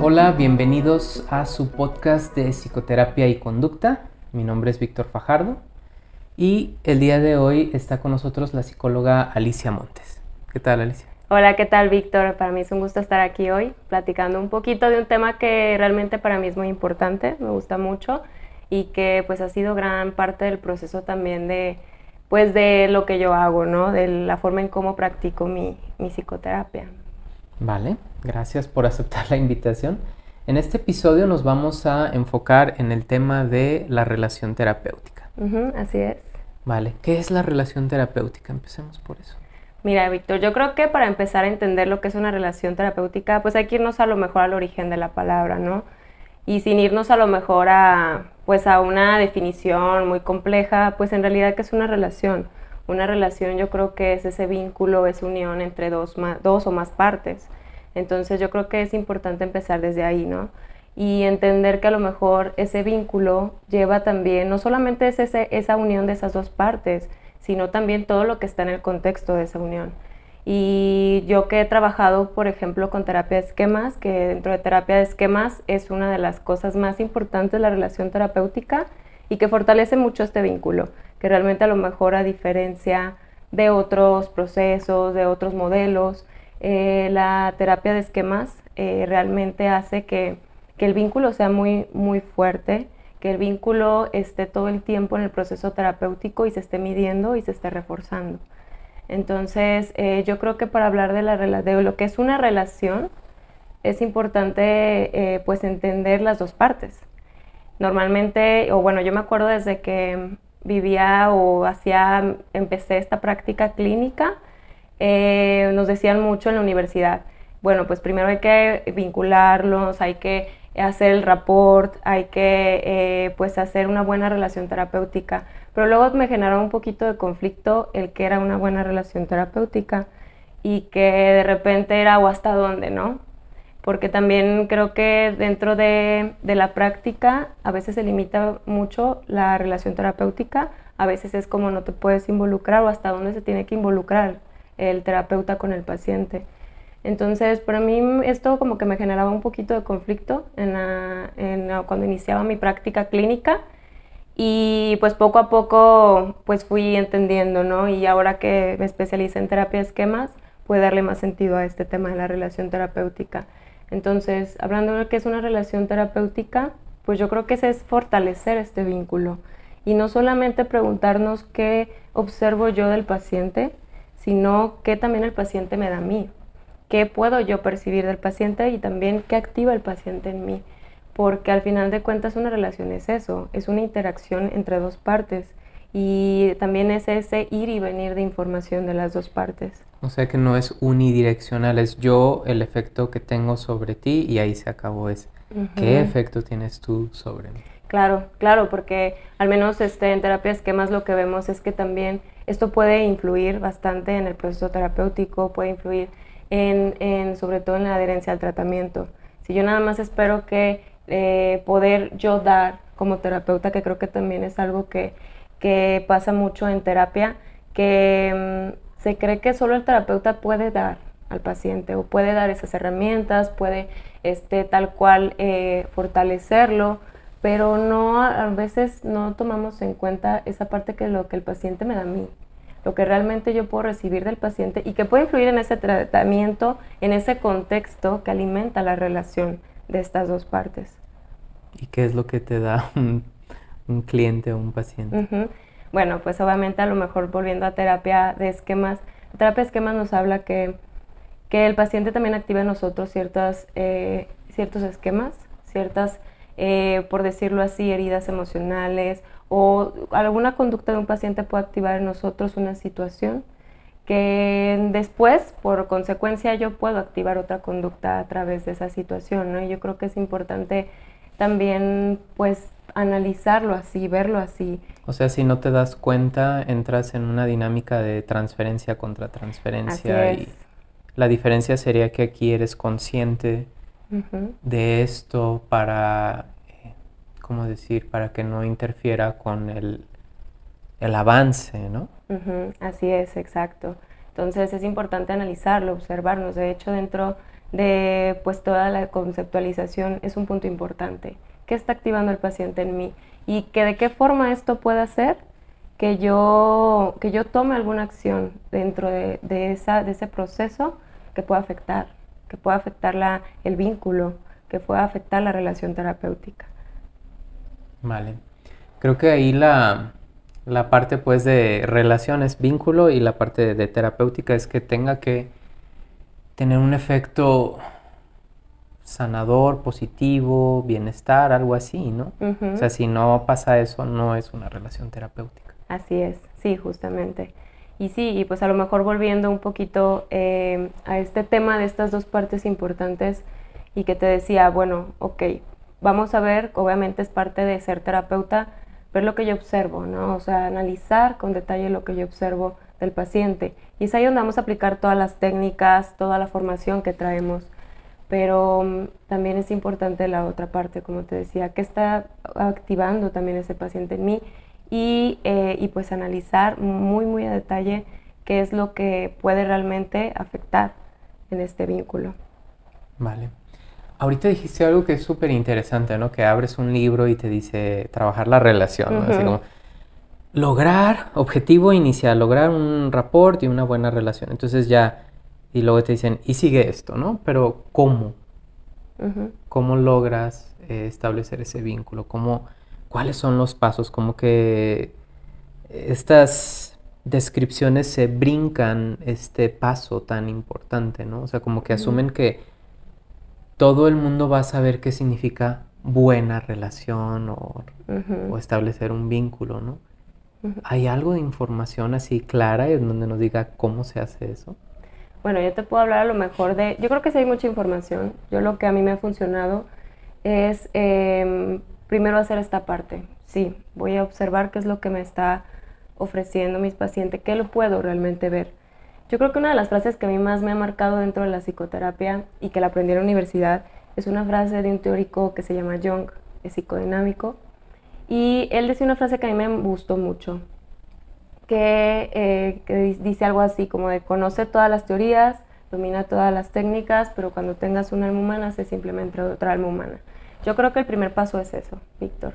Hola, bienvenidos a su podcast de psicoterapia y conducta. Mi nombre es Víctor Fajardo y el día de hoy está con nosotros la psicóloga Alicia Montes. ¿Qué tal, Alicia? Hola, ¿qué tal, Víctor? Para mí es un gusto estar aquí hoy platicando un poquito de un tema que realmente para mí es muy importante, me gusta mucho y que pues ha sido gran parte del proceso también de pues de lo que yo hago, ¿no? De la forma en cómo practico mi, mi psicoterapia. Vale, gracias por aceptar la invitación. En este episodio nos vamos a enfocar en el tema de la relación terapéutica. así es. Vale, ¿qué es la relación terapéutica? Empecemos por eso. Mira, Víctor, yo creo que para empezar a entender lo que es una relación terapéutica, pues hay que irnos a lo mejor al origen de la palabra, ¿no? Y sin irnos a lo mejor a, pues a una definición muy compleja, pues en realidad que es una relación. Una relación yo creo que es ese vínculo, esa unión entre dos, dos o más partes. Entonces yo creo que es importante empezar desde ahí, ¿no? Y entender que a lo mejor ese vínculo lleva también, no solamente es ese, esa unión de esas dos partes, sino también todo lo que está en el contexto de esa unión. Y yo que he trabajado, por ejemplo, con terapia de esquemas, que dentro de terapia de esquemas es una de las cosas más importantes de la relación terapéutica y que fortalece mucho este vínculo, que realmente a lo mejor a diferencia de otros procesos, de otros modelos, eh, la terapia de esquemas eh, realmente hace que, que, el vínculo sea muy, muy fuerte, que el vínculo esté todo el tiempo en el proceso terapéutico y se esté midiendo y se esté reforzando. Entonces, eh, yo creo que para hablar de, la, de lo que es una relación, es importante eh, pues entender las dos partes. Normalmente, o bueno, yo me acuerdo desde que vivía o hacía, empecé esta práctica clínica, eh, nos decían mucho en la universidad, bueno, pues primero hay que vincularlos, hay que hacer el rapport, hay que pues hacer una buena relación terapéutica pero luego me generaba un poquito de conflicto el que era una buena relación terapéutica y que de repente era o hasta dónde, ¿no? Porque también creo que dentro de, de la práctica a veces se limita mucho la relación terapéutica, a veces es como no te puedes involucrar o hasta dónde se tiene que involucrar el terapeuta con el paciente. Entonces, para mí esto como que me generaba un poquito de conflicto en cuando iniciaba mi práctica clínica y pues poco a poco pues fui entendiendo, ¿no? Y ahora que me especialicé en terapia de esquemas, puede darle más sentido a este tema de la relación terapéutica. Entonces, hablando de qué es una relación terapéutica, pues yo creo que ese es fortalecer este vínculo y no solamente preguntarnos qué observo yo del paciente, sino qué también el paciente me da a mí, qué puedo yo percibir del paciente y también qué activa el paciente en mí porque al final de cuentas una relación es eso, es una interacción entre dos partes y también es ese ir y venir de información de las dos partes. O sea que no es unidireccional, es yo el efecto que tengo sobre ti y ahí se acabó ese. ¿Qué efecto tienes tú sobre mí? Claro, claro, porque al menos este, en terapia esquemas lo que vemos es que también esto puede influir bastante en el proceso terapéutico, puede influir en, en sobre todo en la adherencia al tratamiento. Si yo nada más espero que eh, poder yo dar como terapeuta, que creo que también es algo que, que pasa mucho en terapia, que mm, se cree que solo el terapeuta puede dar al paciente o puede dar esas herramientas, puede este, tal cual eh, fortalecerlo, pero no a veces no tomamos en cuenta esa parte que lo que el paciente me da a mí, lo que realmente yo puedo recibir del paciente y que puede influir en ese tratamiento, en ese contexto que alimenta la relación de estas dos partes. ¿Y qué es lo que te da un, cliente o un paciente? Bueno, pues obviamente a lo mejor volviendo a terapia de esquemas, terapia de esquemas nos habla que, que el paciente también activa en nosotros ciertas, eh, ciertos esquemas, ciertas, eh, por decirlo así, heridas emocionales o alguna conducta de un paciente puede activar en nosotros una situación que después, por consecuencia, yo puedo activar otra conducta a través de esa situación, ¿no? Y yo creo que es importante también, pues, analizarlo así, verlo así. O sea, si no te das cuenta, entras en una dinámica de transferencia contra transferencia y la diferencia sería que aquí eres consciente de esto para, eh, ¿cómo decir?, para que no interfiera con el, el avance, ¿no? Así es, exacto. Entonces es importante analizarlo, observarnos. De hecho, dentro de pues toda la conceptualización es un punto importante. ¿Qué está activando el paciente en mí? Y que de qué forma esto puede hacer que yo, que yo tome alguna acción dentro de, esa, de ese proceso que pueda afectar, que pueda afectar la, el vínculo, que pueda afectar la relación terapéutica. Vale. Creo que ahí la, la parte pues de relaciones, vínculo y la parte de, terapéutica es que tenga que tener un efecto sanador, positivo, bienestar, algo así, ¿no? O sea, si no pasa eso, no es una relación terapéutica. Así es, sí, justamente. Y sí, y pues a lo mejor volviendo un poquito eh, a este tema de estas dos partes importantes y que te decía, bueno, ok, vamos a ver, obviamente es parte de ser terapeuta, ver lo que yo observo, ¿no? O sea, analizar con detalle lo que yo observo del paciente. Y es ahí donde vamos a aplicar todas las técnicas, toda la formación que traemos. Pero mm, también es importante la otra parte, como te decía, que está activando también ese paciente en mí y, eh, y pues analizar muy, muy a detalle qué es lo que puede realmente afectar en este vínculo. Vale. Ahorita dijiste algo que es súper interesante, ¿no? Que abres un libro y te dice trabajar la relación, ¿no? Así como lograr, objetivo inicial, lograr un rapport y una buena relación. Entonces ya, y luego te dicen, y sigue esto, ¿no? Pero ¿cómo? ¿Cómo logras eh, establecer ese vínculo? ¿Cómo, ¿Cuáles son los pasos? Como que estas descripciones se brincan este paso tan importante, ¿no? O sea, como que asumen que todo el mundo va a saber qué significa buena relación o, establecer un vínculo, ¿no? ¿Hay algo de información así clara en donde nos diga cómo se hace eso? Bueno, yo te puedo hablar a lo mejor de, yo creo que sí hay mucha información. Yo lo que a mí me ha funcionado es em, primero hacer esta parte. Sí, voy a observar qué es lo que me está ofreciendo mis pacientes, qué lo puedo realmente ver. Yo creo que una de las frases que a mí más me ha marcado dentro de la psicoterapia y que la aprendí en la universidad es una frase de un teórico que se llama Jung, es psicodinámico, y él decía una frase que a mí me gustó mucho, que, eh, dice algo así como de conoce todas las teorías, domina todas las técnicas, pero cuando tengas un alma humana, sé simplemente otra alma humana. Yo creo que el primer paso es eso, Víctor.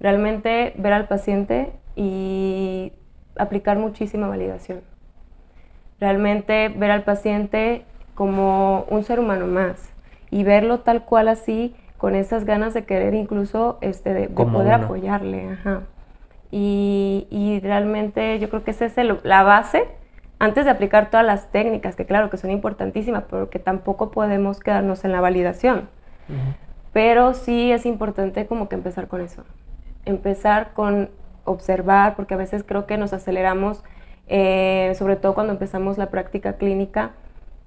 Realmente ver al paciente y aplicar muchísima validación realmente ver al paciente como un ser humano más y verlo tal cual así, con esas ganas de querer incluso este, de, poder apoyarle. Y, realmente yo creo que esa es la base antes de aplicar todas las técnicas, que claro que son importantísimas, pero que tampoco podemos quedarnos en la validación. Pero sí es importante como que empezar con eso. Empezar con observar, porque a veces creo que nos aceleramos eh, sobre todo cuando empezamos la práctica clínica,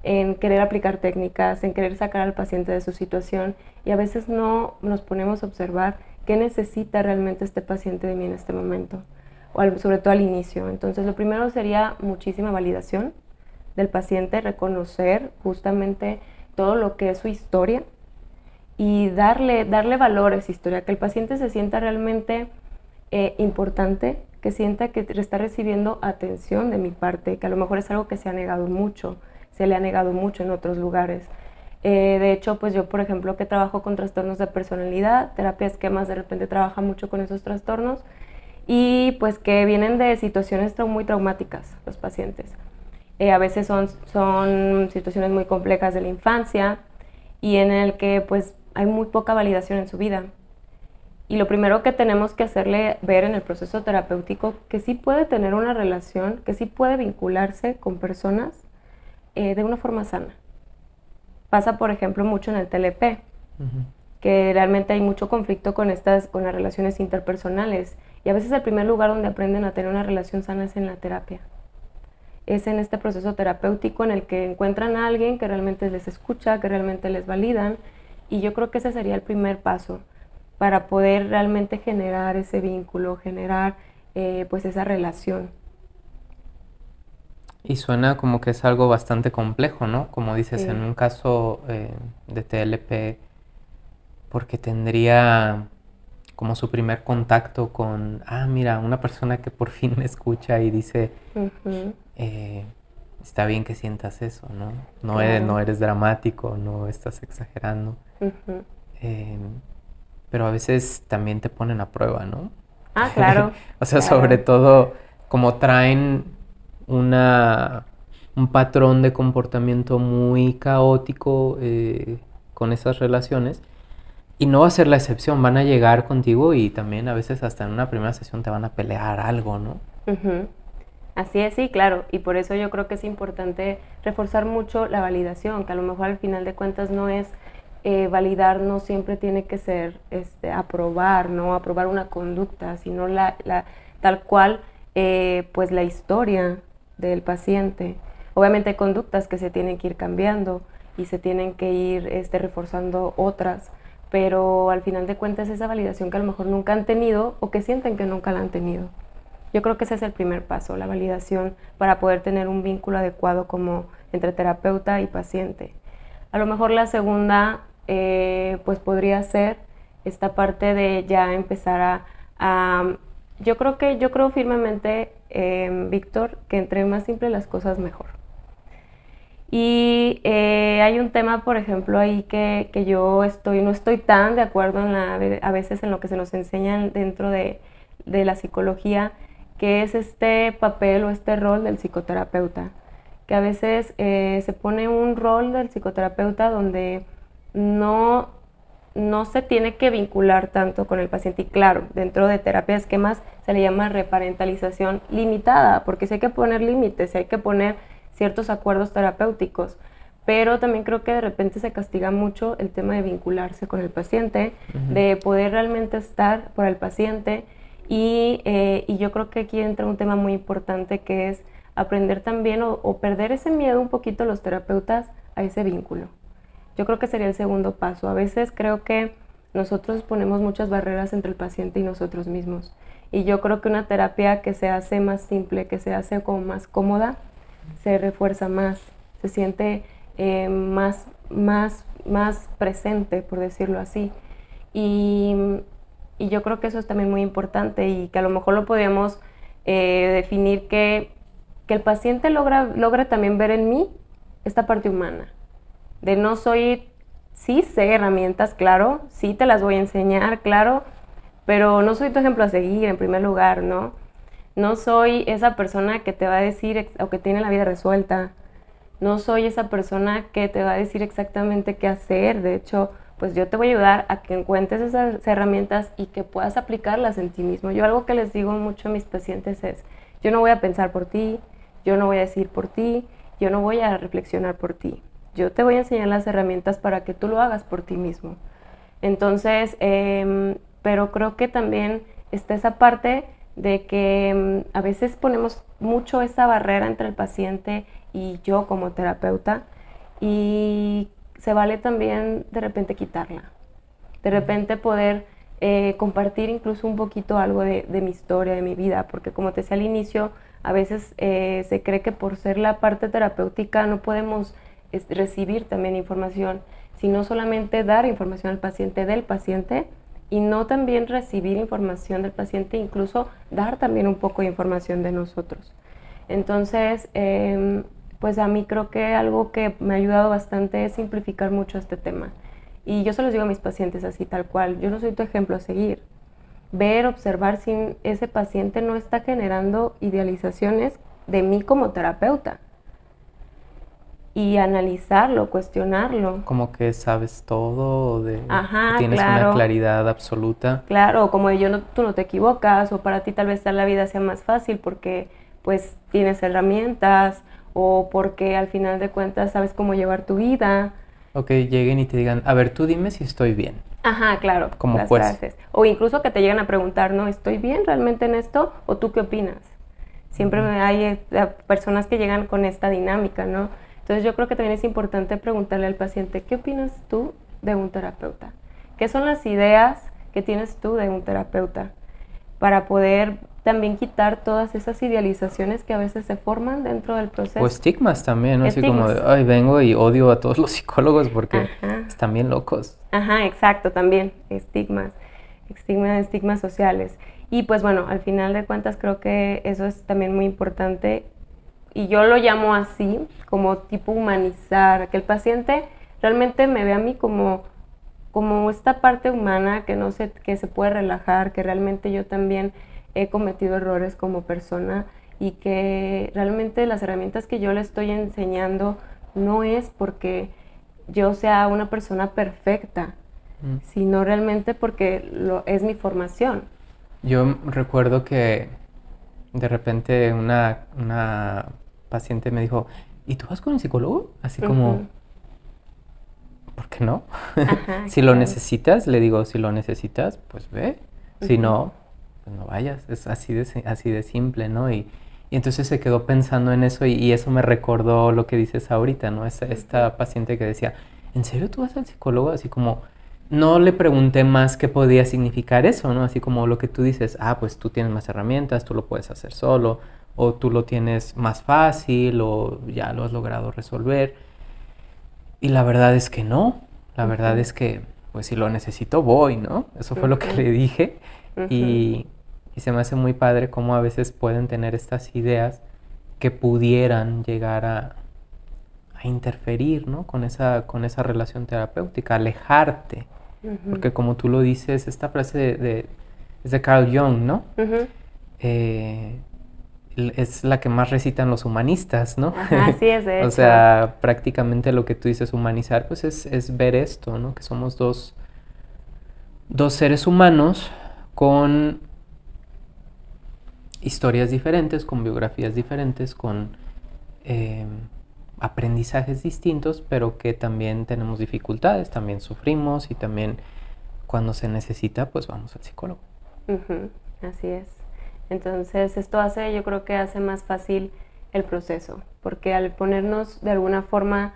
en querer aplicar técnicas, en querer sacar al paciente de su situación y a veces no nos ponemos a observar qué necesita realmente este paciente de mí en este momento, o sobre todo al inicio. Entonces, lo primero sería muchísima validación del paciente, reconocer justamente todo lo que es su historia y darle, darle valor a esa historia, que el paciente se sienta realmente eh, importante que sienta que está recibiendo atención de mi parte, que a lo mejor es algo que se ha negado mucho, se le ha negado mucho en otros lugares. Eh, de hecho, pues yo, por ejemplo, que trabajo con trastornos de personalidad, terapia esquemas de repente trabaja mucho con esos trastornos y pues que vienen de situaciones muy traumáticas los pacientes. Eh, a veces son, son situaciones muy complejas de la infancia y en el que pues hay muy poca validación en su vida. Y lo primero que tenemos que hacerle ver en el proceso terapéutico que sí puede tener una relación, que sí puede vincularse con personas eh, de una forma sana. Pasa, por ejemplo, mucho en el TLP, que realmente hay mucho conflicto con, estas, con las relaciones interpersonales. Y a veces el primer lugar donde aprenden a tener una relación sana es en la terapia. Es en este proceso terapéutico en el que encuentran a alguien que realmente les escucha, que realmente les validan. Y yo creo que ese sería el primer paso para poder realmente generar ese vínculo, generar eh, pues esa relación. Y suena como que es algo bastante complejo, ¿no? Como dices, en un caso eh, de TLP, porque tendría como su primer contacto con, ah, mira, una persona que por fin me escucha y dice, eh, está bien que sientas eso, ¿no? No, eres, no eres dramático, no estás exagerando. Pero a veces también te ponen a prueba, ¿no? Ah, claro. o sea, sobre todo como traen una, un patrón de comportamiento muy caótico eh, con esas relaciones. Y no va a ser la excepción, van a llegar contigo y también a veces hasta en una primera sesión te van a pelear algo, ¿no? Así es, sí, claro. Y por eso yo creo que es importante reforzar mucho la validación, que a lo mejor al final de cuentas no es eh, validar, no siempre tiene que ser este, aprobar, no aprobar una conducta, sino la, la tal cual, eh, pues la historia del paciente. Obviamente hay conductas que se tienen que ir cambiando y se tienen que ir este, reforzando otras, pero al final de cuentas esa validación que a lo mejor nunca han tenido o que sienten que nunca la han tenido. Yo creo que ese es el primer paso, la validación para poder tener un vínculo adecuado como entre terapeuta y paciente. A lo mejor la segunda, eh, pues podría ser esta parte de ya empezar a, yo creo que, yo creo firmemente, em, Víctor, que entre más simple las cosas mejor. Y eh, hay un tema, por ejemplo, ahí que, que, yo estoy, no estoy tan de acuerdo a veces en lo que se nos enseña dentro de, de la psicología, que es este papel o este rol del psicoterapeuta, que a veces eh, se pone un rol del psicoterapeuta donde no, no se tiene que vincular tanto con el paciente. Y claro, dentro de terapia de esquemas se le llama reparentalización limitada, porque si hay que poner límites, hay que poner ciertos acuerdos terapéuticos. Pero también creo que de repente se castiga mucho el tema de vincularse con el paciente, de poder realmente estar por el paciente eh, y, yo creo que aquí entra un tema muy importante que es aprender también o, perder ese miedo un poquito los terapeutas a ese vínculo. Yo creo que sería el segundo paso. A veces creo que nosotros ponemos muchas barreras entre el paciente y nosotros mismos. Y yo creo que una terapia que se hace más simple, que se hace como más cómoda, se refuerza más, se siente eh, más, más, más presente, por decirlo así. Y y yo creo que eso es también muy importante y que a lo mejor lo podríamos eh, definir que, que, el paciente logra, logra también ver en mí esta parte humana. De no soy, sí sé herramientas, claro, sí te las voy a enseñar, claro, pero no soy tu ejemplo a seguir en primer lugar, ¿no? No soy esa persona que te va a decir o que tiene la vida resuelta. No soy esa persona que te va a decir exactamente qué hacer. De hecho, pues yo te voy a ayudar a que encuentres esas herramientas y que puedas aplicarlas en ti mismo. Yo algo que les digo mucho a mis pacientes es, yo no voy a pensar por ti, yo no voy a decir por ti, yo no voy a reflexionar por ti. Yo te voy a enseñar las herramientas para que tú lo hagas por ti mismo. Entonces, em, pero creo que también está esa parte de que em, a veces ponemos mucho esa barrera entre el paciente y yo como terapeuta y se vale también de repente quitarla. De repente poder eh, compartir incluso un poquito algo de, mi historia, de mi vida, porque como te decía al inicio, a veces eh, se cree que por ser la parte terapéutica no podemos recibir también información, sino solamente dar información al paciente del paciente y no también recibir información del paciente, incluso dar también un poco de información de nosotros. Entonces, em, pues a mí creo que algo que me ha ayudado bastante es simplificar mucho este tema. Y yo se los digo a mis pacientes así, tal cual. Yo no soy tu ejemplo a seguir. Ver, observar si ese paciente no está generando idealizaciones de mí como terapeuta. Y analizarlo, cuestionarlo. Como que sabes todo, de, tienes una claridad absoluta. Claro, como yo no, tú no te equivocas, o para ti tal vez la vida sea más fácil porque pues tienes herramientas, o porque al final de cuentas sabes cómo llevar tu vida. Ok, lleguen y te digan, a ver, tú dime si estoy bien. Ajá, claro. Como las frases. O incluso que te lleguen a preguntar, ¿no? ¿Estoy bien realmente en esto? ¿O tú qué opinas? Siempre hay eh, personas que llegan con esta dinámica, ¿no? Entonces yo creo que también es importante preguntarle al paciente, ¿qué opinas tú de un terapeuta? ¿Qué son las ideas que tienes tú de un terapeuta? Para poder también quitar todas esas idealizaciones que a veces se forman dentro del proceso. O estigmas también, ¿no? Así como de, ay, vengo y odio a todos los psicólogos porque están bien locos. Ajá, exacto, también, estigmas, estigmas, estigmas sociales. Y pues bueno, al final de cuentas creo que eso es también muy importante, y yo lo llamo así, como tipo humanizar, que el paciente realmente me ve a mí como, como esta parte humana que, no se, que se puede relajar, que realmente yo también he cometido errores como persona y que realmente las herramientas que yo le estoy enseñando no es porque yo sea una persona perfecta, mm. sino realmente porque lo, es mi formación. Yo recuerdo que de repente una, una paciente me dijo, ¿y tú vas con el psicólogo? Así como, ¿por qué no? si lo necesitas, le digo, si lo necesitas, pues ve. Si no, pues no vayas. Es así de, así de simple, ¿no? Y, entonces se quedó pensando en eso y, eso me recordó lo que dices ahorita, ¿no? Esta, esta paciente que decía, ¿en serio tú vas al psicólogo? Así como, no le pregunté más qué podía significar eso, ¿no? Así como lo que tú dices, ah, pues tú tienes más herramientas, tú lo puedes hacer solo, o tú lo tienes más fácil, o ya lo has logrado resolver. Y la verdad es que no, la verdad es que, pues si lo necesito, voy, ¿no? Eso fue lo que le dije. y, se me hace muy padre cómo a veces pueden tener estas ideas que pudieran llegar a, a interferir, ¿no? Con esa, con esa relación terapéutica, alejarte porque como tú lo dices, esta frase de, es de Carl Jung, ¿no? Eh, es la que más recitan los humanistas, ¿no? así es, de o sea, prácticamente lo que tú dices humanizar, pues es, ver esto, ¿no? Que somos dos, dos seres humanos con historias diferentes, con biografías diferentes, con eh, aprendizajes distintos, pero que también tenemos dificultades, también sufrimos y también cuando se necesita, pues vamos al psicólogo. Así es. Entonces, esto hace, yo creo que hace más fácil el proceso, porque al ponernos de alguna forma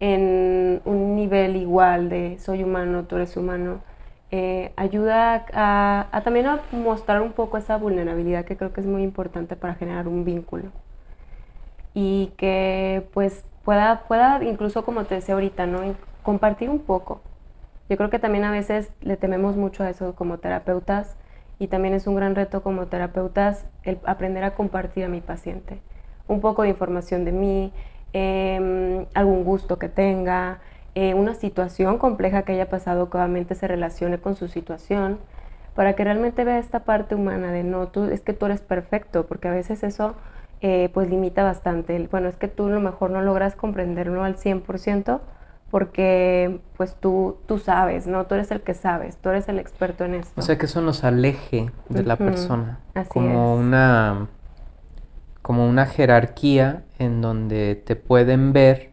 en un nivel igual de soy humano, tú eres humano, eh, ayuda a, a, también a mostrar un poco esa vulnerabilidad que creo que es muy importante para generar un vínculo y que pues pueda, pueda incluso como te decía ahorita, ¿no? compartir un poco. Yo creo que también a veces le tememos mucho a eso como terapeutas y también es un gran reto como terapeutas aprender a compartir a mi paciente. Un poco de información de mí, em, algún gusto que tenga, eh, una situación compleja que haya pasado que obviamente se relacione con su situación, para que realmente vea esta parte humana de no, tú es que tú eres perfecto, porque a veces eso eh, pues limita bastante. Bueno, es que tú a lo mejor no logras comprenderlo al 100% porque pues tú, tú sabes, ¿no? Tú eres el que sabes, tú eres el experto en esto. O sea, que eso nos aleje de la persona. como una como una jerarquía en donde te pueden ver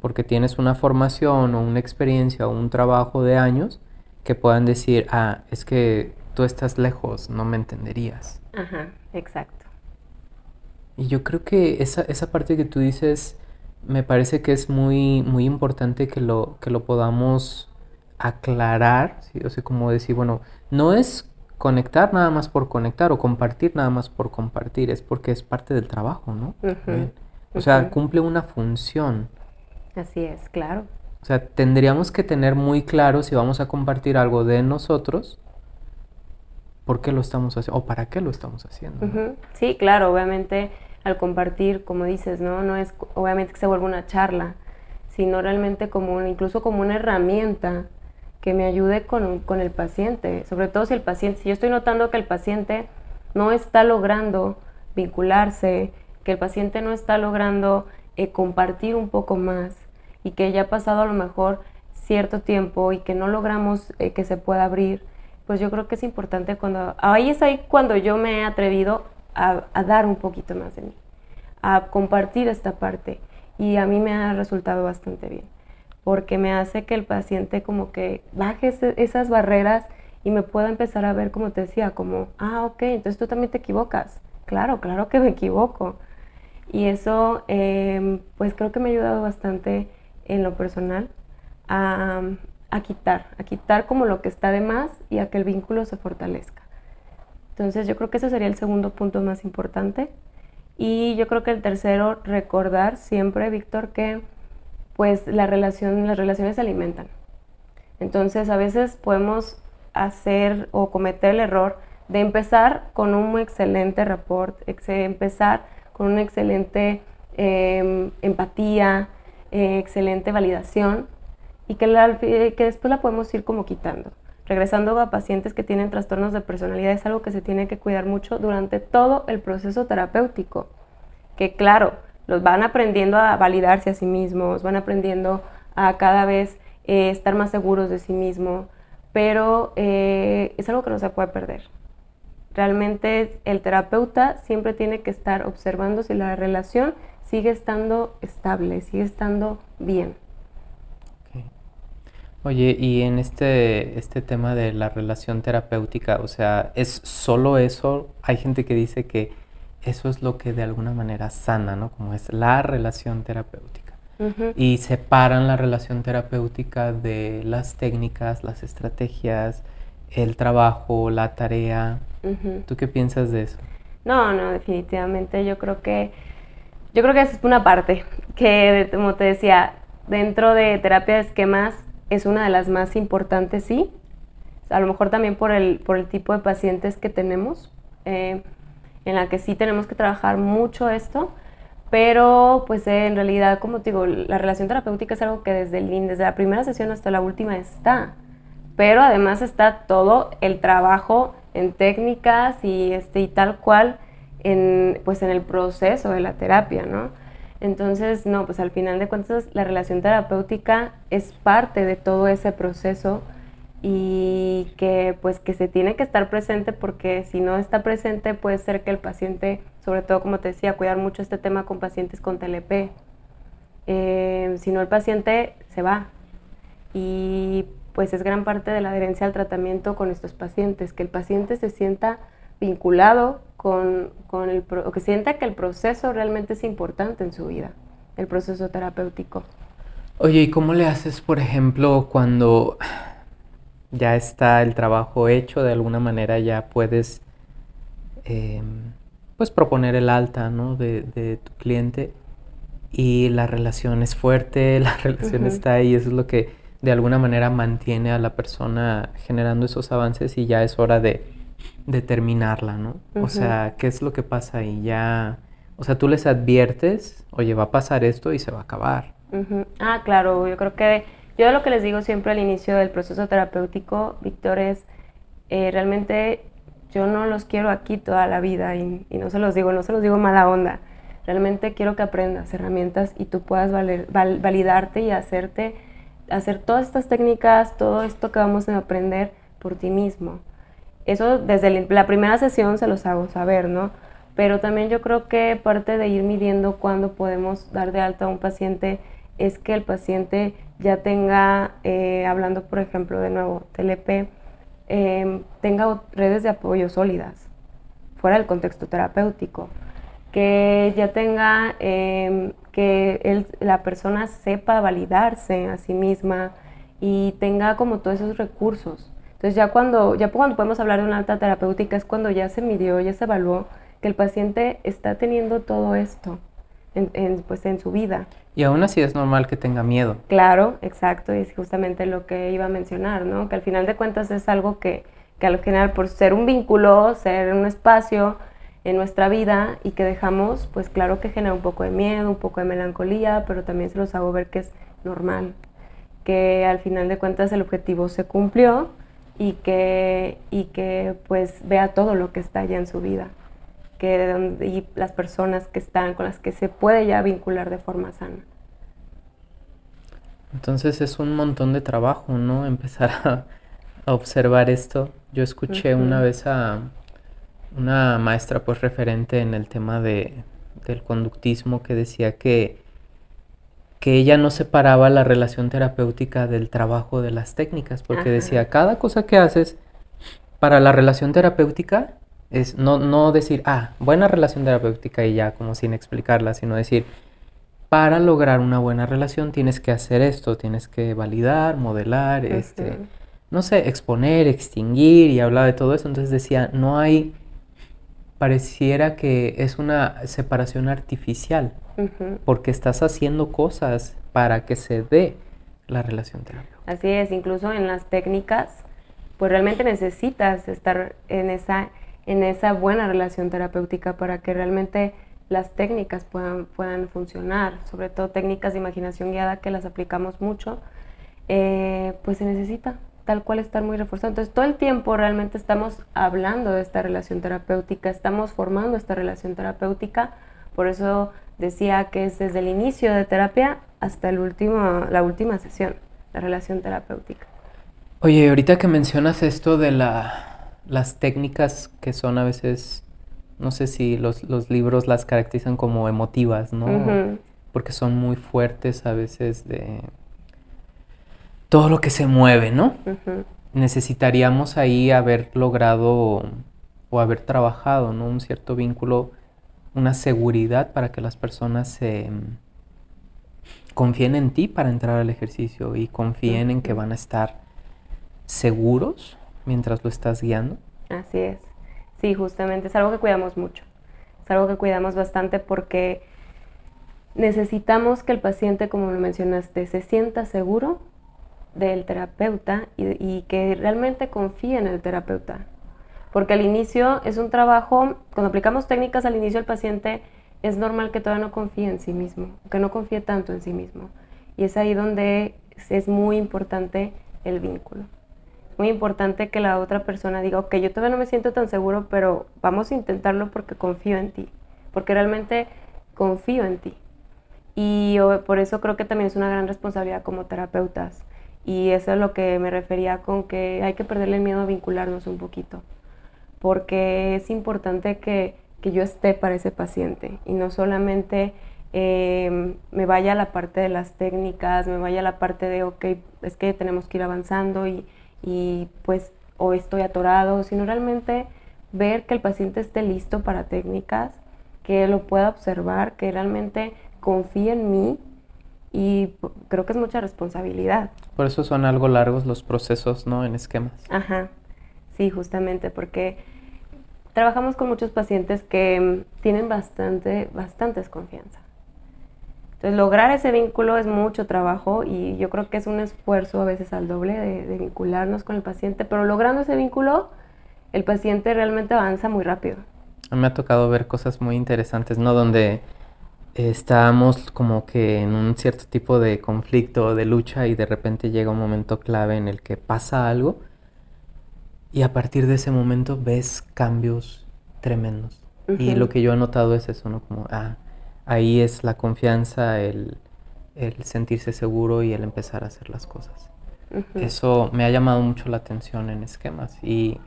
porque tienes una formación o una experiencia o un trabajo de años que puedan decir, ah, es que tú estás lejos, no me entenderías. Ajá, exacto. Y yo creo que esa, esa parte que tú dices me parece que es muy, muy importante que lo, que lo podamos aclarar, ¿sí? o sea, como decir, bueno, no es conectar nada más por conectar o compartir nada más por compartir, es porque es parte del trabajo, ¿no? O sea, cumple una función. Así es, claro. O sea, tendríamos que tener muy claro si vamos a compartir algo de nosotros, por qué lo estamos haciendo o para qué lo estamos haciendo. Sí, claro, obviamente al compartir, como dices, ¿no? No es obviamente que se vuelva una charla, sino realmente como incluso como una herramienta que me ayude con, con, el paciente, sobre todo si el paciente, si yo estoy notando que el paciente no está logrando vincularse, que el paciente no está logrando eh, compartir un poco más y que ya ha pasado a lo mejor cierto tiempo y que no logramos eh, que se pueda abrir, pues yo creo que es importante cuando, ahí es ahí cuando yo me he atrevido a, dar un poquito más de mí, a compartir esta parte y a mí me ha resultado bastante bien, porque me hace que el paciente como que baje esas barreras y me pueda empezar a ver, como te decía, como, ah, ok, entonces tú también te equivocas. Claro, claro que me equivoco. Y eso, em, pues creo que me ha ayudado bastante en lo personal a, a quitar, a quitar como lo que está de más y a que el vínculo se fortalezca. Entonces yo creo que ese sería el segundo punto más importante. Y yo creo que el tercero, recordar siempre, Víctor, que pues la relación, las relaciones se alimentan. Entonces a veces podemos hacer o cometer el error de empezar con un excelente rapport, empezar con una excelente em, empatía, eh, excelente validación y que, que después la podemos ir como quitando. Regresando a pacientes que tienen trastornos de personalidad es algo que se tiene que cuidar mucho durante todo el proceso terapéutico. Que claro, los van aprendiendo a validarse a sí mismos, van aprendiendo a cada vez eh, estar más seguros de sí mismos, pero eh, es algo que no se puede perder. Realmente el terapeuta siempre tiene que estar observando si la relación sigue estando estable, sigue estando bien. Oye, y en este, este tema de la relación terapéutica, o sea, ¿es solo eso? Hay gente que dice que eso es lo que de alguna manera sana, ¿no? Como es la relación terapéutica. Y separan la relación terapéutica de las técnicas, las estrategias, el trabajo, la tarea. ¿Tú qué piensas de eso? No, no, definitivamente. Yo creo que yo creo que es una parte que, como te decía, dentro de terapia de esquemas es una de las más importantes, sí. A lo mejor también por el, por el tipo de pacientes que tenemos, eh, en la que sí tenemos que trabajar mucho esto, pero pues en realidad, como te digo, la relación terapéutica es algo que desde, el, desde la primera sesión hasta la última está, pero además está todo el trabajo en técnicas y, este, y tal cual en, pues en el proceso de la terapia, ¿no? Entonces, no, pues al final de cuentas la relación terapéutica es parte de todo ese proceso y que pues que se tiene que estar presente porque si no está presente puede ser que el paciente, sobre todo como te decía, cuidar mucho este tema con pacientes con TLP, eh, si no el paciente se va. Y pues es gran parte de la adherencia al tratamiento con estos pacientes, que el paciente se sienta vinculado con, con el, o que sienta que el proceso realmente es importante en su vida, el proceso terapéutico. Oye, ¿y cómo le haces, por ejemplo, cuando ya está el trabajo hecho, de alguna manera ya puedes, em, pues, proponer el alta, ¿no? De, de, tu cliente y la relación es fuerte, la relación está ahí, eso es lo que de alguna manera mantiene a la persona generando esos avances y ya es hora de determinarla, ¿no? O sea, ¿qué es lo que pasa ahí? Ya, o sea, tú les adviertes, oye, va a pasar esto y se va a acabar. Ah, claro, yo creo que yo lo que les digo siempre al inicio del proceso terapéutico, Víctor, es eh, realmente yo no los quiero aquí toda la vida y, no se los digo, no se los digo mala onda. Realmente quiero que aprendas herramientas y tú puedas validarte y hacerte, hacer todas estas técnicas, todo esto que vamos a aprender por ti mismo. Eso desde la primera sesión se los hago saber, ¿no? Pero también yo creo que parte de ir midiendo cuándo podemos dar de alta a un paciente es que el paciente ya tenga, eh, hablando por ejemplo de nuevo, TLP, em, tenga redes de apoyo sólidas, fuera del contexto terapéutico, que ya tenga, em, que la persona sepa validarse a sí misma y tenga como todos esos recursos entonces ya cuando, ya cuando podemos hablar de una alta terapéutica es cuando ya se midió, ya se evaluó que el paciente está teniendo todo esto en, pues en su vida. Y aún así es normal que tenga miedo. Claro, exacto, y es justamente lo que iba a mencionar, ¿no? Que al final de cuentas es algo que, que al final por ser un vínculo, ser un espacio en nuestra vida y que dejamos, pues claro que genera un poco de miedo, un poco de melancolía, pero también se los hago ver que es normal, que al final de cuentas el objetivo se cumplió y que, y que pues vea todo lo que está allá en su vida que y las personas que están con las que se puede ya vincular de forma sana. Entonces es un montón de trabajo, ¿no? Empezar a, observar esto. Yo escuché una vez a una maestra pues referente en el tema de, del conductismo que decía que que ella no separaba la relación terapéutica del trabajo de las técnicas, porque decía, cada cosa que haces para la relación terapéutica es no, no decir, ah, buena relación terapéutica y ya como sin explicarla, sino decir, para lograr una buena relación tienes que hacer esto, tienes que validar, modelar, este, no sé, exponer, extinguir y hablar de todo eso. Entonces decía, no hay, pareciera que es una separación artificial porque estás haciendo cosas para que se dé la relación terapéutica. Así es, incluso en las técnicas, pues realmente necesitas estar en esa, en esa buena relación terapéutica para que realmente las técnicas puedan, puedan funcionar, sobre todo técnicas de imaginación guiada que las aplicamos mucho, eh, pues se necesita tal cual estar muy reforzado. Entonces todo el tiempo realmente estamos hablando de esta relación terapéutica, estamos formando esta relación terapéutica, por eso decía que es desde el inicio de terapia hasta el último, la última sesión, la relación terapéutica. Oye, ahorita que mencionas esto de la, las técnicas que son a veces, no sé si los, los libros las caracterizan como emotivas, ¿no? Porque son muy fuertes a veces de todo lo que se mueve, ¿no? Necesitaríamos ahí haber logrado o haber trabajado, ¿no? Un cierto vínculo, una seguridad para que las personas se mm, confíen en ti para entrar al ejercicio y confíen en que van a estar seguros mientras lo estás guiando. Así es. Sí, justamente es algo que cuidamos mucho. Es algo que cuidamos bastante porque necesitamos que el paciente, como lo mencionaste, se sienta seguro del terapeuta y, que realmente confíe en el terapeuta. Porque al inicio es un trabajo, cuando aplicamos técnicas al inicio el paciente es normal que todavía no confíe en sí mismo, que no confíe tanto en sí mismo. Y es ahí donde es muy importante el vínculo. Muy importante que la otra persona diga, ok, yo todavía no me siento tan seguro, pero vamos a intentarlo porque confío en ti, porque realmente confío en ti. Y por eso creo que también es una gran responsabilidad como terapeutas y eso es lo que me refería con que hay que perderle el miedo a vincularnos un poquito, porque es importante que, yo esté para ese paciente y no solamente em, me vaya a la parte de las técnicas, me vaya a la parte de, ok, es que tenemos que ir avanzando y, y pues o estoy atorado, sino realmente ver que el paciente esté listo para técnicas, que lo pueda observar, que realmente confíe en mí y creo que es mucha responsabilidad. Por eso son algo largos los procesos, ¿no? En esquemas. Ajá, sí, justamente, porque trabajamos con muchos pacientes que mm, tienen bastante, bastante desconfianza. Entonces, lograr ese vínculo es mucho trabajo y yo creo que es un esfuerzo a veces al doble de, de vincularnos con el paciente, pero logrando ese vínculo, el paciente realmente avanza muy rápido. Me ha tocado ver cosas muy interesantes, ¿no? Donde estábamos como que en un cierto tipo de conflicto, de lucha y de repente llega un momento clave en el que pasa algo y a partir de ese momento ves cambios tremendos. Y lo que yo he notado es eso, ¿no? Como, ah, ahí es la confianza, el, sentirse seguro y el empezar a hacer las cosas. Eso me ha llamado mucho la atención en esquemas. Y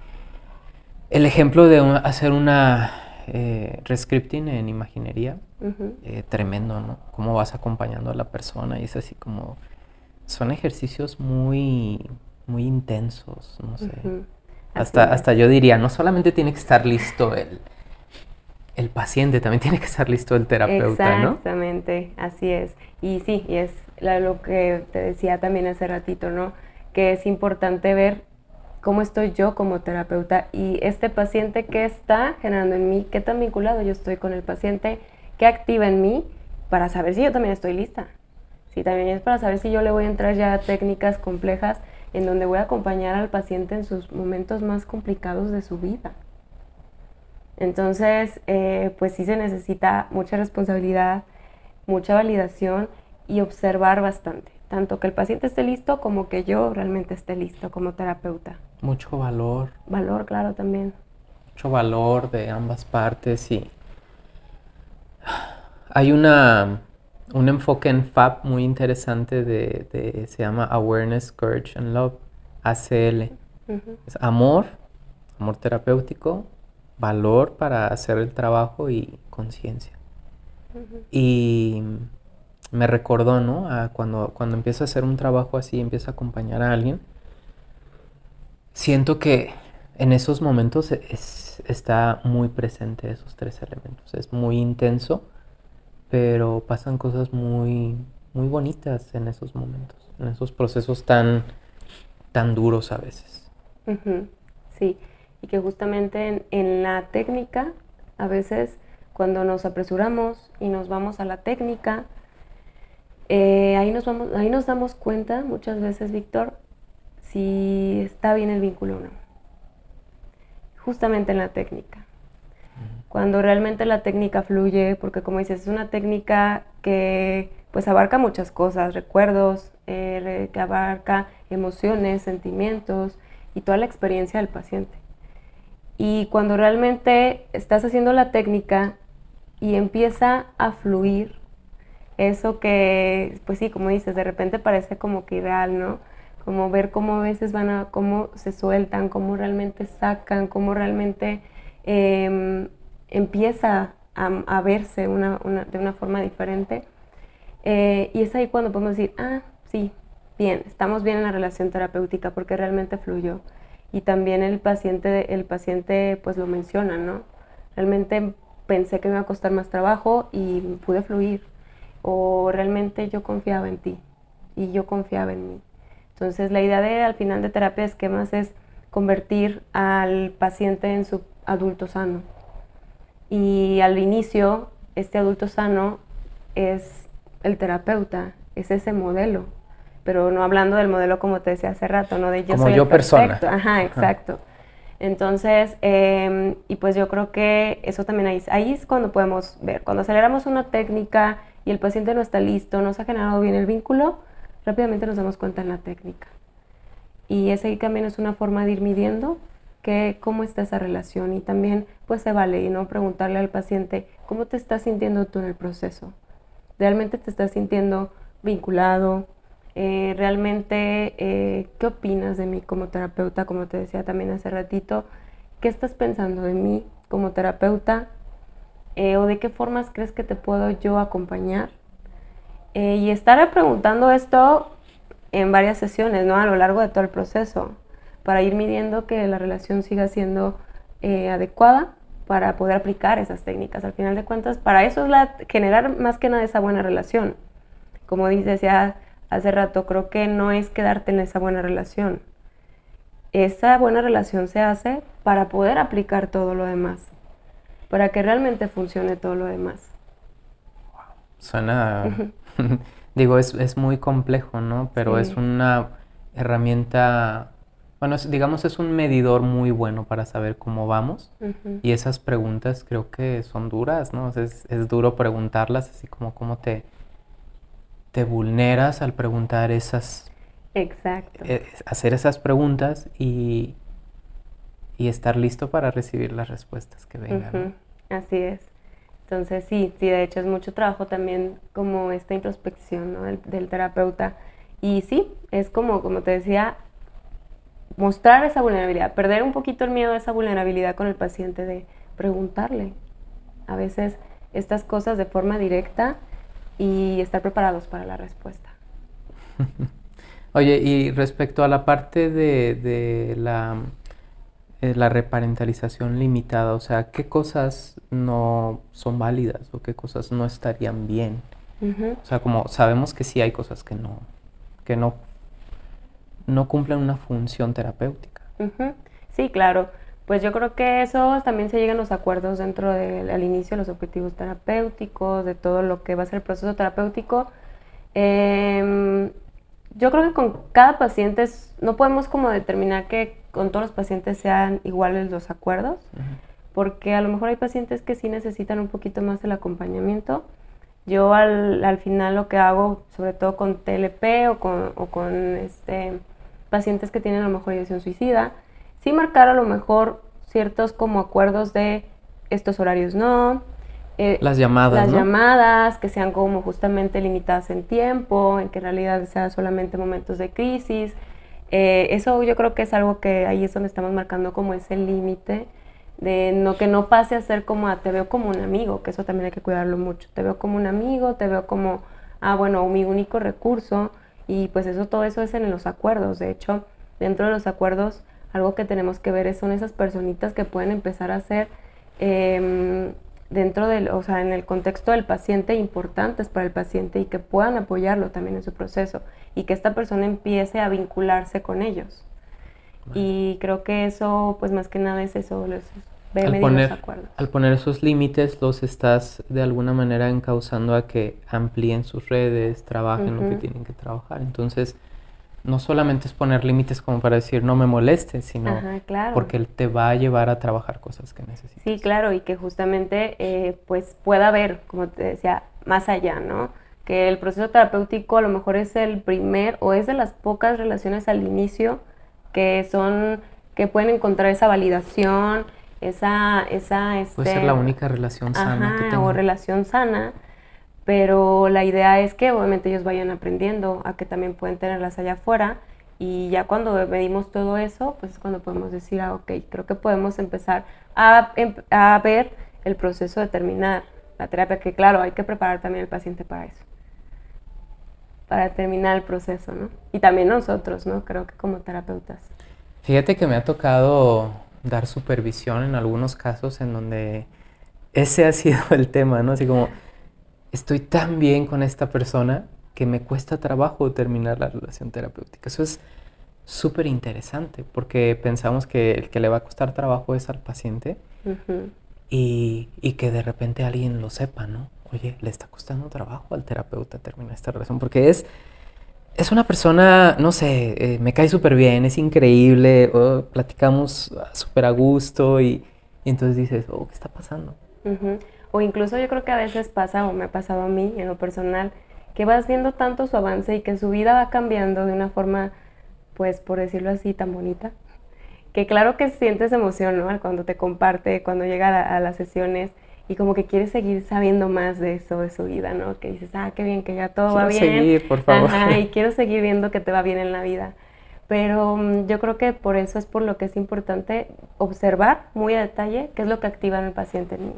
el ejemplo de hacer una eh, rescripting en imaginería, eh, tremendo, ¿no? Cómo vas acompañando a la persona y es así como, son ejercicios muy, muy intensos, no sé. Hasta, hasta yo diría, no solamente tiene que estar listo el, el paciente, también tiene que estar listo el terapeuta, ¿no? Exactamente, así es. Y sí, y es lo que te decía también hace ratito, ¿no? Que es importante ver cómo estoy yo como terapeuta y este paciente qué está generando en mí, qué tan vinculado yo estoy con el paciente, qué activa en mí para saber si yo también estoy lista. Si también es para saber si yo le voy a entrar ya a técnicas complejas en donde voy a acompañar al paciente en sus momentos más complicados de su vida. Entonces, eh, pues sí se necesita mucha responsabilidad, mucha validación y observar bastante tanto que el paciente esté listo como que yo realmente esté listo como terapeuta. Mucho valor. Valor, claro, también. Mucho valor de ambas partes y hay una un enfoque en FAB muy interesante de, se llama Awareness, Courage and Love, ACL. Es amor, amor terapéutico, valor para hacer el trabajo y conciencia. Y me recordó, ¿no? A cuando, cuando empiezo a hacer un trabajo así, empiezo a acompañar a alguien, siento que en esos momentos está muy presente esos tres elementos. Es muy intenso, pero pasan cosas muy, muy bonitas en esos momentos, en esos procesos tan, tan duros a veces. Sí, y que justamente en, en la técnica, a veces cuando nos apresuramos y nos vamos a la técnica, eh, ahí, nos vamos, ahí nos damos cuenta muchas veces, Víctor, si está bien el vínculo o no. Justamente en la técnica. Cuando realmente la técnica fluye, porque como dices, es una técnica que pues abarca muchas cosas, recuerdos, eh, que abarca emociones, sentimientos y toda la experiencia del paciente. Y cuando realmente estás haciendo la técnica y empieza a fluir, eso que, pues sí, como dices, de repente parece como que irreal, ¿no? Como ver cómo a veces van a, cómo se sueltan, cómo realmente sacan, cómo realmente em, empieza a, verse de una forma diferente. Eh, y es ahí cuando podemos decir, ah, sí, bien, estamos bien en la relación terapéutica porque realmente fluyó. Y también el paciente, el paciente pues lo menciona, ¿no? Realmente pensé que me iba a costar más trabajo y pude fluir. O realmente yo confiaba en ti y yo confiaba en mí. Entonces la idea de al final de terapia de esquemas es convertir al paciente en su adulto sano. Y al inicio, este adulto sano es el terapeuta, es ese modelo. Pero no hablando del modelo como te decía hace rato, no de yo soy yo persona. Ajá, exacto. Entonces, em, y pues yo creo que eso también ahí, ahí es cuando podemos ver, cuando aceleramos una técnica y el paciente no está listo, no se ha generado bien el vínculo, rápidamente nos damos cuenta en la técnica. Y ese ahí también es una forma de ir midiendo cómo está esa relación y también pues se vale y no preguntarle al paciente cómo te estás sintiendo tú en el proceso. ¿Realmente te estás sintiendo vinculado? Eh, ¿Realmente eh, qué opinas de mí como terapeuta? Como te decía también hace ratito, ¿qué estás pensando de mí como terapeuta? Eh, ¿O de qué formas crees que te puedo yo acompañar? y estar preguntando esto en varias sesiones, ¿no? A lo largo de todo el proceso, para ir midiendo que la relación siga siendo adecuada para poder aplicar esas técnicas. Al final de cuentas, para eso es la, generar más que nada esa buena relación. Como decía hace rato, creo que no es quedarte en esa buena relación. Esa buena relación se hace para poder aplicar todo lo demás, para que realmente funcione todo lo demás. Suena, digo, es, es, muy complejo, ¿no? Pero es una herramienta bueno, digamos es un medidor muy bueno para saber cómo vamos y esas preguntas creo que son duras, ¿no? Es, duro preguntarlas, así como cómo te, te vulneras al preguntar esas... Exacto. Eh, hacer esas preguntas y, y, estar listo para recibir las respuestas que vengan. Así es. Entonces sí, sí, de hecho es mucho trabajo también como esta introspección ¿no? del, del terapeuta. Y sí, es como, como te decía, mostrar esa vulnerabilidad, perder un poquito el miedo a esa vulnerabilidad con el paciente de preguntarle a veces estas cosas de forma directa y estar preparados para la respuesta. Oye, y respecto a la parte de, la, eh, la reparentalización limitada, o sea, ¿qué cosas no son válidas o qué cosas no estarían bien? O sea, como sabemos que sí hay cosas que no, que no no cumplen una función terapéutica. Sí, claro. Pues yo creo que eso también se llegan los acuerdos dentro del al inicio, los objetivos terapéuticos, de todo lo que va a ser el proceso terapéutico. Em, yo creo que con cada paciente no podemos como determinar que con todos los pacientes sean iguales los acuerdos, porque a lo mejor hay pacientes que sí necesitan un poquito más el acompañamiento. Yo al, al final lo que hago, sobre todo con TLP o con, o con este pacientes que tienen a lo mejor ideación suicida, sí marcar a lo mejor ciertos como acuerdos de estos horarios no. Eh, las llamadas. Las llamadas, que sean como justamente limitadas en tiempo, en que en realidad sean solamente momentos de crisis. Eh, eso yo creo que es algo que ahí es donde estamos marcando como ese límite de no que no pase a ser como ah, te veo como un amigo, que eso también hay que cuidarlo mucho. Te veo como un amigo, te veo como, ah, bueno, mi único recurso. Y pues eso, todo eso es en los acuerdos. De hecho, dentro de los acuerdos, algo que tenemos que ver son esas personitas que pueden empezar a ser em, dentro del, o sea, en el contexto del paciente importantes para el paciente y que puedan apoyarlo también en su proceso y que esta persona empiece a vincularse con ellos. Y creo que eso, pues más que nada es eso, al poner, al poner esos límites, los estás de alguna manera encauzando a que amplíen sus redes, trabajen lo que tienen que trabajar. Entonces, no solamente es poner límites como para decir no me molestes, sino porque él te va a llevar a trabajar cosas que necesitas. Sí, claro, y que justamente eh, pues pueda haber, como te decía, más allá, ¿no? Que el proceso terapéutico a lo mejor es el primer o es de las pocas relaciones al inicio que son, que pueden encontrar esa validación, esa, esa, este, Puede ser la única relación sana o relación sana, pero la idea es que obviamente ellos vayan aprendiendo a que también pueden tenerlas allá afuera y ya cuando medimos todo eso, pues es cuando podemos decir, ah, ok, creo que podemos empezar a, em, a ver el proceso de terminar la terapia, que claro, hay que preparar también al paciente para eso, para terminar el proceso, ¿no? Y también nosotros, ¿no? Creo que como terapeutas. Fíjate que me ha tocado dar supervisión en algunos casos en donde ese ha sido el tema, ¿no? Así como, estoy tan bien con esta persona que me cuesta trabajo terminar la relación terapéutica. Eso es súper interesante porque pensamos que el que le va a costar trabajo es al paciente y, y, que de repente alguien lo sepa, ¿no? Oye, le está costando trabajo al terapeuta terminar esta relación porque es es una persona, no sé, eh, me cae súper bien, es increíble, platicamos súper a gusto y, entonces dices, oh, ¿qué está pasando? O incluso yo creo que a veces pasa, o me ha pasado a mí en lo personal, que vas viendo tanto su avance y que su vida va cambiando de una forma, pues por decirlo así, tan bonita, que claro que sientes emoción. Cuando te comparte, cuando llega a las sesiones y como que quieres seguir sabiendo más de eso, de su vida, ¿no? Que dices, ah, qué bien, que ya todo va bien. Quiero seguir, por favor. Ajá, y quiero seguir viendo que te va bien en la vida. Pero mm, yo creo que por eso es por lo que es importante observar muy a detalle qué es lo que activa en el paciente en mí.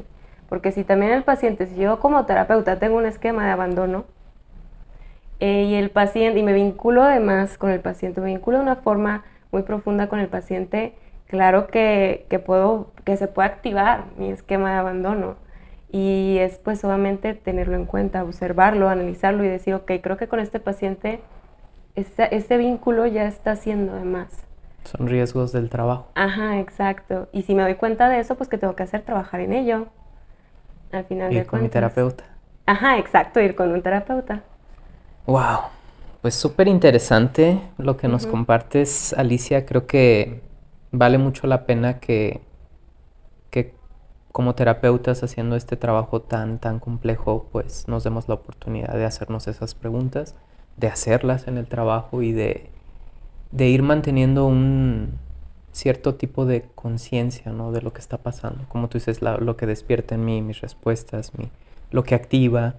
Porque si también el paciente, si yo como terapeuta tengo un esquema de abandono, eh, y el paciente, y me vinculo además con el paciente, me vinculo de una forma muy profunda con el paciente, claro que, que, puedo, que se puede activar mi esquema de abandono. Y es pues solamente tenerlo en cuenta, observarlo, analizarlo y decir, ok, creo que con este paciente este, este vínculo ya está haciendo de más. Son riesgos del trabajo. Ajá, exacto. Y si me doy cuenta de eso, pues ¿qué tengo que hacer? Trabajar en ello. Al final ir con mi terapeuta. Ajá, exacto, ir con un terapeuta. Wow. Pues súper interesante lo que nos compartes, Alicia. Creo que vale mucho la pena que, que como terapeutas haciendo este trabajo tan, tan complejo, pues nos demos la oportunidad de hacernos esas preguntas, de hacerlas en el trabajo y de, de ir manteniendo un cierto tipo de conciencia ¿no? de lo que está pasando. Como tú dices, lo que despierta en mí, mis respuestas, mi, lo que activa.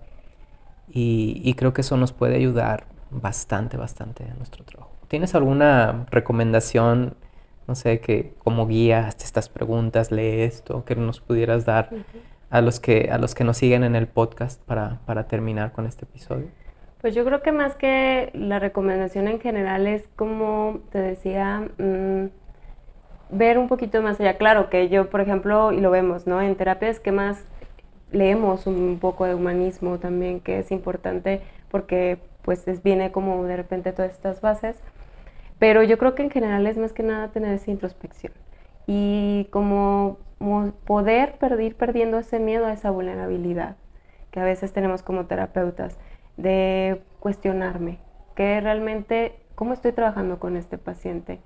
Y, y creo que eso nos puede ayudar bastante, bastante en nuestro trabajo. ¿Tienes alguna recomendación no sé, que como guía estas preguntas, lee esto, que nos pudieras dar a, los que, a los que nos siguen en el podcast para, para terminar con este episodio? Pues yo creo que más que la recomendación en general es como te decía, mm, ver un poquito más allá. Claro que yo, por ejemplo, y lo vemos, ¿no? En terapia es que más leemos un poco de humanismo también, que es importante porque pues viene como de repente todas estas bases. Pero yo creo que en general es más que nada tener esa introspección y como, poder ir perdiendo ese miedo a esa vulnerabilidad que a veces tenemos como terapeutas, de cuestionarme, qué realmente, cómo estoy trabajando con este paciente,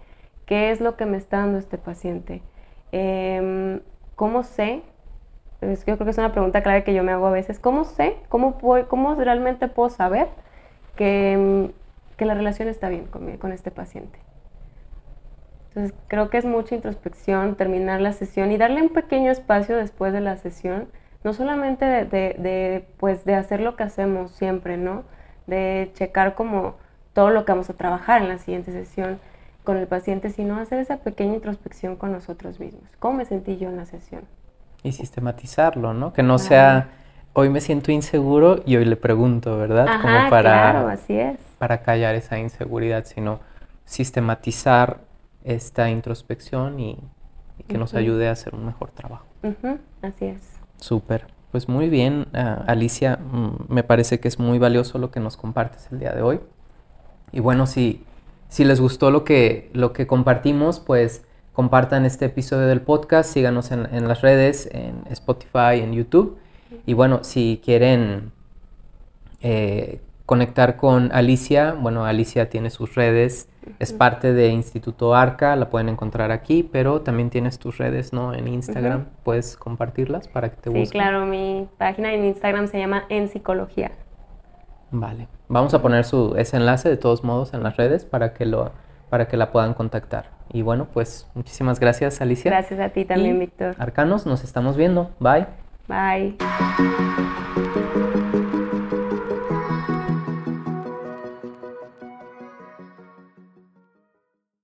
qué es lo que me está dando este paciente, em, cómo sé, yo creo que es una pregunta clave que yo me hago a veces, ¿cómo sé, cómo, cómo realmente puedo saber que que la relación está bien con, con este paciente. Entonces creo que es mucha introspección, terminar la sesión y darle un pequeño espacio después de la sesión, no solamente de, de, pues, de hacer lo que hacemos siempre, ¿no? De checar como todo lo que vamos a trabajar en la siguiente sesión con el paciente, sino hacer esa pequeña introspección con nosotros mismos. ¿Cómo me sentí yo en la sesión? Y sistematizarlo, ¿no? Que no sea hoy me siento inseguro y hoy le pregunto, ¿verdad? Como para, claro, así es. Para callar esa inseguridad, sino sistematizar esta introspección y, que nos ayude a hacer un mejor trabajo. Así es. Súper. Pues muy bien, ah, Alicia, mm, me parece que es muy valioso lo que nos compartes el día de hoy. Y bueno, si, si les gustó lo que, lo que compartimos, pues compartan este episodio del podcast, síganos en, en las redes, en Spotify, en YouTube y bueno, si quieren eh, conectar con Alicia, bueno, Alicia tiene sus redes, es parte de Instituto Arca, la pueden encontrar aquí, pero también tienes tus redes, ¿no? En Instagram, ¿puedes compartirlas para que te busquen? Sí, claro, mi página en Instagram se llama En Psicología. Vale, vamos a poner su, ese enlace de todos modos en las redes para que, lo, para que la puedan contactar. Y bueno, pues muchísimas gracias, Alicia. Gracias a ti también, Víctor. Arcanos, nos estamos viendo. Bye. Bye.